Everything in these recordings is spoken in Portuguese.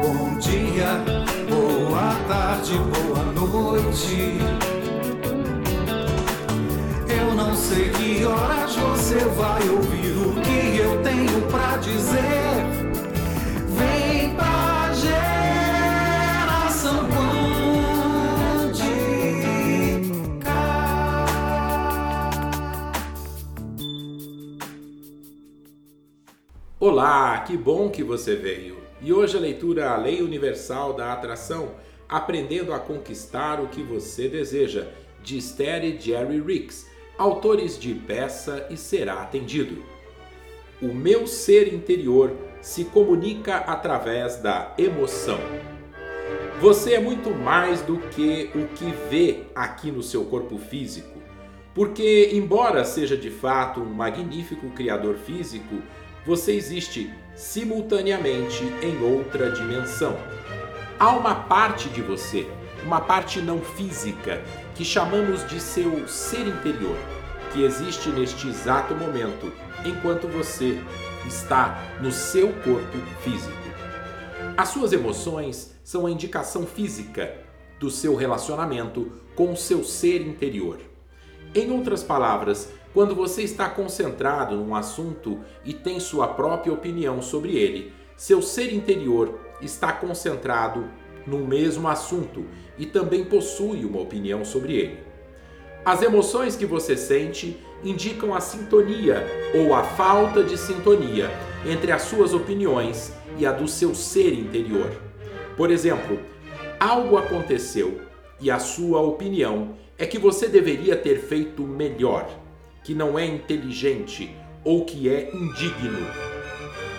Bom dia, boa tarde, boa noite. Eu não sei que horas você vai ouvir o que eu tenho pra dizer. Vem pra geração quântica. Olá, que bom que você veio. E hoje a leitura A Lei Universal da Atração, Aprendendo a Conquistar o que Você Deseja, de Esther e Jerry Ricks, autores de Peça e Será Atendido. O meu ser interior se comunica através da emoção. Você é muito mais do que o que vê aqui no seu corpo físico, porque, embora seja de fato um magnífico criador físico, você existe simultaneamente em outra dimensão. Há uma parte de você, uma parte não física, que chamamos de seu ser interior, que existe neste exato momento, enquanto você está no seu corpo físico. As suas emoções são a indicação física do seu relacionamento com o seu ser interior. Em outras palavras, quando você está concentrado num assunto e tem sua própria opinião sobre ele, seu ser interior está concentrado no mesmo assunto e também possui uma opinião sobre ele. As emoções que você sente indicam a sintonia ou a falta de sintonia entre as suas opiniões e a do seu ser interior. Por exemplo, algo aconteceu e a sua opinião é que você deveria ter feito melhor, que não é inteligente ou que é indigno.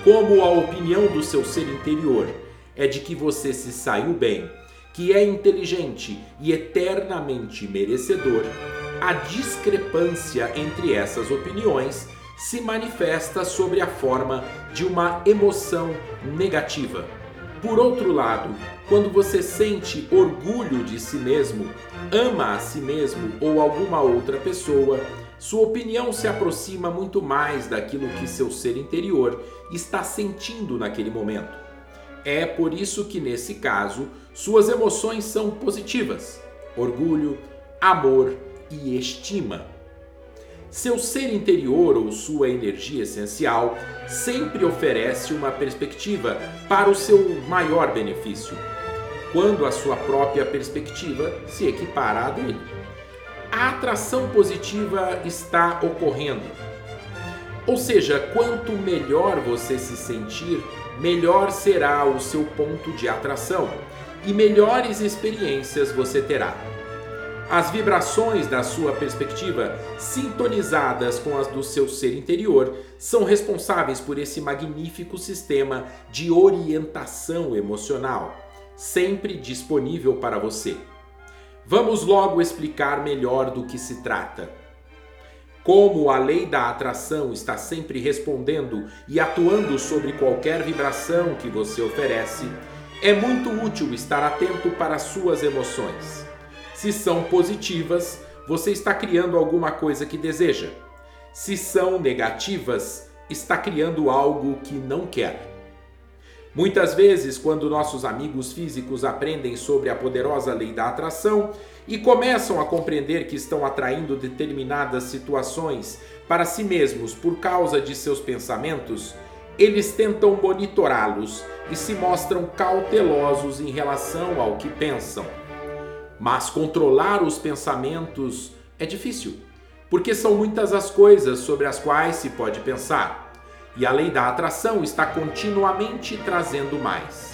Como a opinião do seu ser interior é de que você se saiu bem, que é inteligente e eternamente merecedor, a discrepância entre essas opiniões se manifesta sobre a forma de uma emoção negativa. Por outro lado, quando você sente orgulho de si mesmo, ama a si mesmo ou alguma outra pessoa, sua opinião se aproxima muito mais daquilo que seu ser interior está sentindo naquele momento. É por isso que, nesse caso, suas emoções são positivas: orgulho, amor e estima. Seu ser interior ou sua energia essencial sempre oferece uma perspectiva para o seu maior benefício, quando a sua própria perspectiva se equipara à dele. A atração positiva está ocorrendo. Ou seja, quanto melhor você se sentir, melhor será o seu ponto de atração e melhores experiências você terá. As vibrações da sua perspectiva, sintonizadas com as do seu ser interior, são responsáveis por esse magnífico sistema de orientação emocional, sempre disponível para você. Vamos logo explicar melhor do que se trata. Como a lei da atração está sempre respondendo e atuando sobre qualquer vibração que você oferece, é muito útil estar atento para suas emoções. Se são positivas, você está criando alguma coisa que deseja. Se são negativas, está criando algo que não quer. Muitas vezes, quando nossos amigos físicos aprendem sobre a poderosa lei da atração e começam a compreender que estão atraindo determinadas situações para si mesmos por causa de seus pensamentos, eles tentam monitorá-los e se mostram cautelosos em relação ao que pensam. Mas controlar os pensamentos é difícil, porque são muitas as coisas sobre as quais se pode pensar, e a lei da atração está continuamente trazendo mais.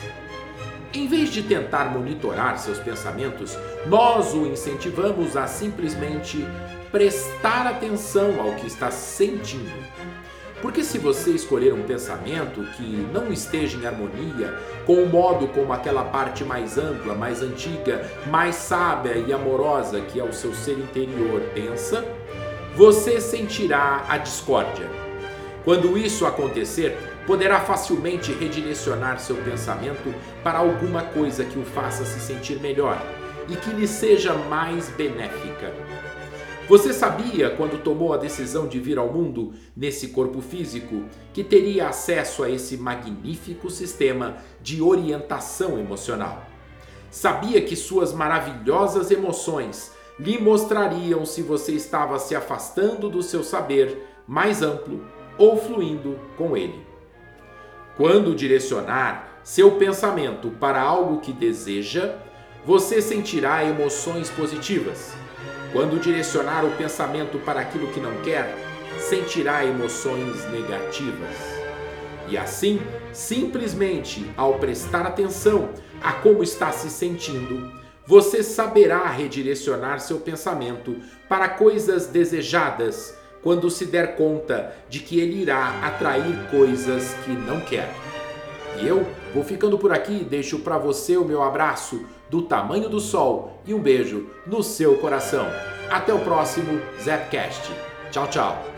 Em vez de tentar monitorar seus pensamentos, nós o incentivamos a simplesmente prestar atenção ao que está sentindo porque se você escolher um pensamento que não esteja em harmonia com o modo como aquela parte mais ampla, mais antiga, mais sábia e amorosa que é o seu ser interior pensa, você sentirá a discórdia. Quando isso acontecer, poderá facilmente redirecionar seu pensamento para alguma coisa que o faça se sentir melhor e que lhe seja mais benéfica. Você sabia, quando tomou a decisão de vir ao mundo nesse corpo físico, que teria acesso a esse magnífico sistema de orientação emocional? Sabia que suas maravilhosas emoções lhe mostrariam se você estava se afastando do seu saber mais amplo ou fluindo com ele? Quando direcionar seu pensamento para algo que deseja, você sentirá emoções positivas quando direcionar o pensamento para aquilo que não quer, sentirá emoções negativas. E assim, simplesmente ao prestar atenção a como está se sentindo, você saberá redirecionar seu pensamento para coisas desejadas quando se der conta de que ele irá atrair coisas que não quer. E eu vou ficando por aqui, deixo para você o meu abraço do tamanho do sol e um beijo no seu coração. Até o próximo Zapcast. Tchau, tchau.